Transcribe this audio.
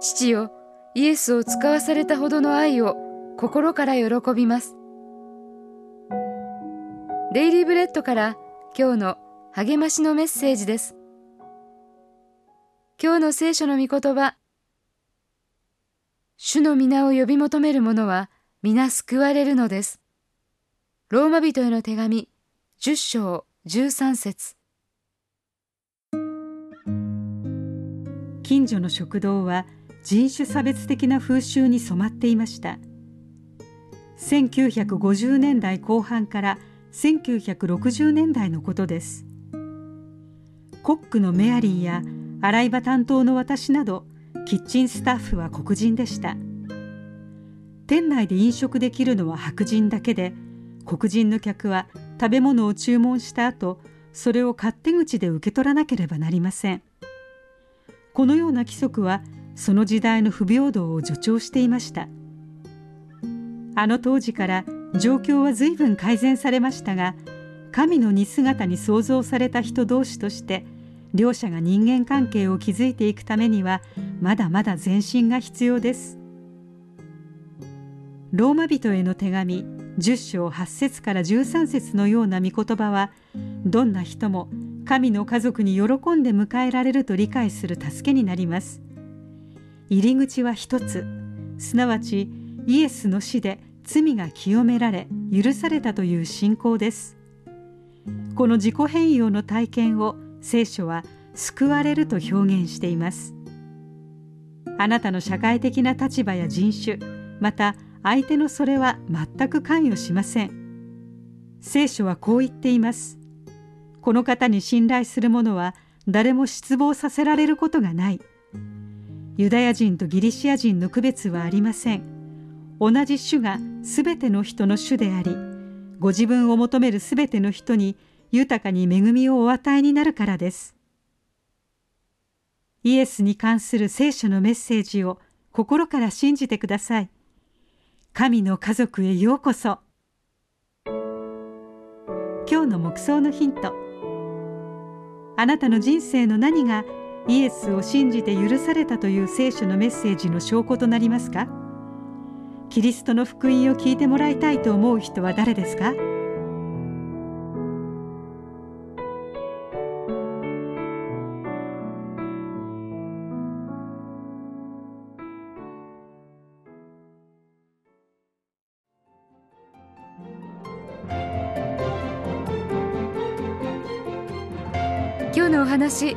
父よイエスを使わされたほどの愛を心から喜びます。デイリーブレッドから今日の励ましのメッセージです。今日の聖書の御言葉主の皆を呼び求める者は皆救われるのです。ローマ人への手紙10章13節。近所の食堂は人種差別的な風習に染まっていました。1950年代後半から1960年代のことです。コックのメアリーや洗い場担当の私などキッチンスタッフは黒人でした。店内で飲食できるのは白人だけで黒人の客は食べ物を注文した後それを勝手口で受け取らなければなりません。このような規則はその時代の不平等を助長していました。あの当時から状況は随分改善されましたが神の似姿に創造された人同士として両者が人間関係を築いていくためにはまだまだ前進が必要です。ローマ人への手紙10章8節から13節のような御言葉はどんな人も神の家族に喜んで迎えられると理解する助けになります。入り口は一つ。すなわちイエスの死で罪が清められ許されたという信仰です。この自己変容の体験を聖書は救われると表現しています。あなたの社会的な立場や人種また相手のそれは全く関与しません。聖書はこう言っています。この方に信頼する者は誰も失望させられることがない。ユダヤ人とギリシア人の区別はありません。同じ主がすべての人の主でありご自分を求めるすべての人に豊かに恵みをお与えになるからです。イエスに関する聖書のメッセージを心から信じてください。神の家族へようこそ。今日の目想のヒント。あなたの人生の何がイエスを信じて許されたという聖書のメッセージの証拠となりますか？キリストの福音を聞いてもらいたいと思う人は誰ですか？今日のお話